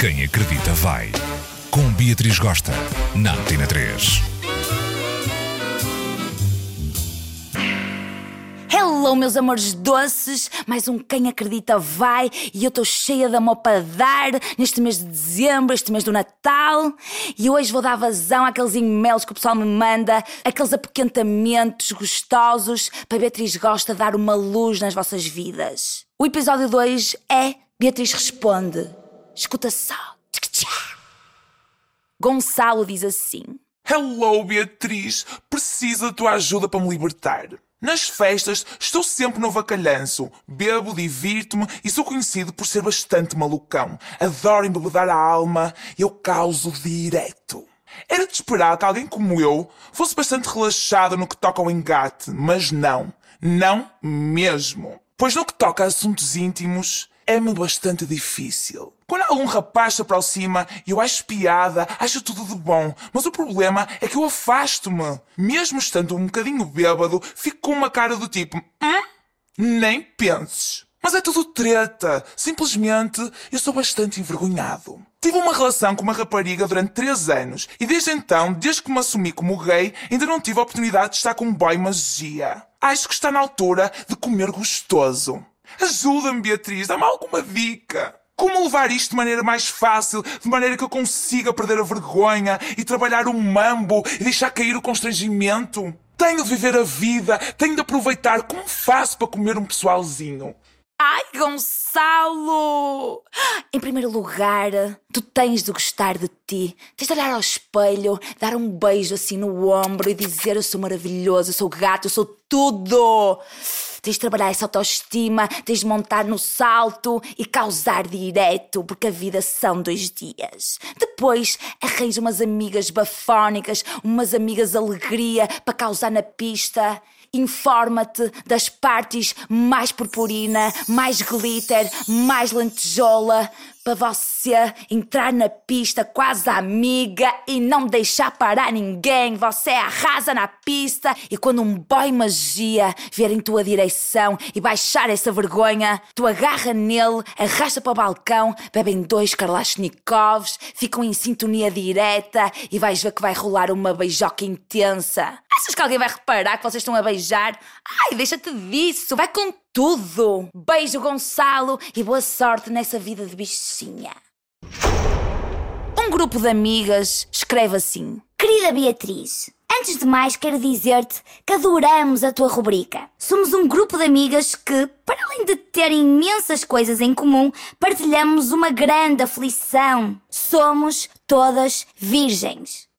Quem acredita vai. Com Beatriz Gosta, na Antena 3. Hello, meus amores doces! Mais um Quem Acredita Vai e eu estou cheia de amor para dar neste mês de dezembro, este mês do Natal. E hoje vou dar vazão àqueles e-mails que o pessoal me manda, aqueles apoquentamentos gostosos para Beatriz Gosta dar uma luz nas vossas vidas. O episódio 2 é Beatriz Responde. Escuta só. Gonçalo diz assim. Hello, Beatriz! Preciso da tua ajuda para me libertar. Nas festas estou sempre no vacalhanço. Bebo, divirto-me e sou conhecido por ser bastante malucão. Adoro embebedar a alma e eu causo direto. Era de esperar que alguém como eu fosse bastante relaxado no que toca ao engate, mas não. Não mesmo. Pois no que toca a assuntos íntimos, é-me bastante difícil. Quando algum rapaz se aproxima eu acho piada, acho tudo de bom, mas o problema é que eu afasto-me. Mesmo estando um bocadinho bêbado, fico com uma cara do tipo: hum? Nem penses. Mas é tudo treta. Simplesmente eu sou bastante envergonhado. Tive uma relação com uma rapariga durante 3 anos e desde então, desde que me assumi como gay, ainda não tive a oportunidade de estar com um boy magia. Acho que está na altura de comer gostoso. Ajuda-me, Beatriz, dá-me alguma dica. Como levar isto de maneira mais fácil, de maneira que eu consiga perder a vergonha e trabalhar o mambo e deixar cair o constrangimento? Tenho de viver a vida, tenho de aproveitar. Como faço para comer um pessoalzinho? Ai, Gonçalo! Em primeiro lugar, tu tens de gostar de ti. Tens de olhar ao espelho, dar um beijo assim no ombro e dizer: Eu sou maravilhoso, eu sou gato, eu sou tudo. Tens de trabalhar essa autoestima, tens de montar no salto e causar direto, porque a vida são dois dias. Depois arranja umas amigas bafónicas, umas amigas alegria para causar na pista. Informa-te das partes mais purpurina, mais glitter, mais lantejola, para você entrar na pista quase amiga e não deixar parar ninguém. Você arrasa na pista e quando um boy magia vier em tua direção e baixar essa vergonha, tu agarra nele, arrasta para o balcão, bebem dois Kalashnikovs, ficam em sintonia direta e vais ver que vai rolar uma beijoca intensa. Achas que alguém vai reparar que vocês estão a beijar? Ai, deixa-te disso, vai com tudo. Beijo, Gonçalo, e boa sorte nessa vida de bichinha. Um grupo de amigas escreve assim: Querida Beatriz, antes de mais quero dizer-te que adoramos a tua rubrica. Somos um grupo de amigas que, para além de ter imensas coisas em comum, partilhamos uma grande aflição. Somos todas virgens.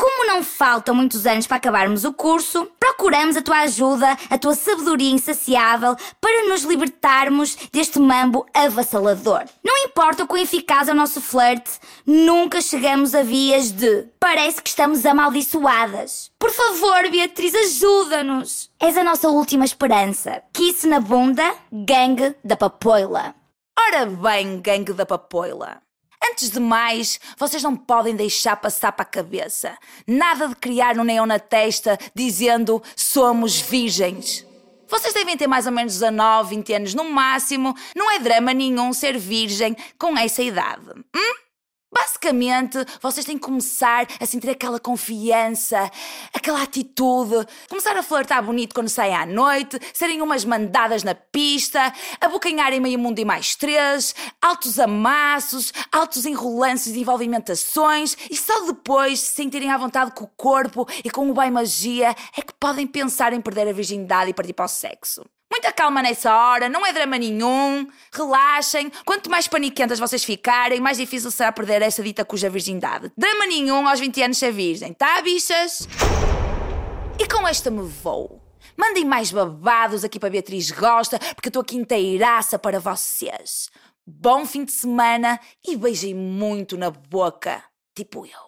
Como não faltam muitos anos para acabarmos o curso, procuramos a tua ajuda, a tua sabedoria insaciável para nos libertarmos deste mambo avassalador. Não importa o quão eficaz é o nosso flerte, nunca chegamos a vias de parece que estamos amaldiçoadas. Por favor, Beatriz, ajuda-nos. És a nossa última esperança. Kiss na bunda, gangue da papoila. Ora bem, gangue da papoila. Antes de mais, vocês não podem deixar passar para a cabeça. Nada de criar um neon na testa dizendo somos virgens. Vocês devem ter mais ou menos 19, 20 anos no máximo. Não é drama nenhum ser virgem com essa idade. Hum? Basicamente, vocês têm que começar a sentir aquela confiança, aquela atitude, começar a flertar bonito quando saem à noite, serem umas mandadas na pista, abocanharem meio mundo e mais três, altos amassos, altos enrolances e envolvimentações, e só depois se sentirem à vontade com o corpo e com o bem magia é que podem pensar em perder a virgindade e partir para o sexo. Muita calma nessa hora, não é drama nenhum. Relaxem. Quanto mais paniquentas vocês ficarem, mais difícil será perder essa dita cuja virgindade. Drama nenhum aos 20 anos ser virgem, tá, bichas? E com esta me vou. Mandem mais babados aqui para Beatriz Gosta, porque estou aqui inteiraça para vocês. Bom fim de semana e beijem muito na boca, tipo eu.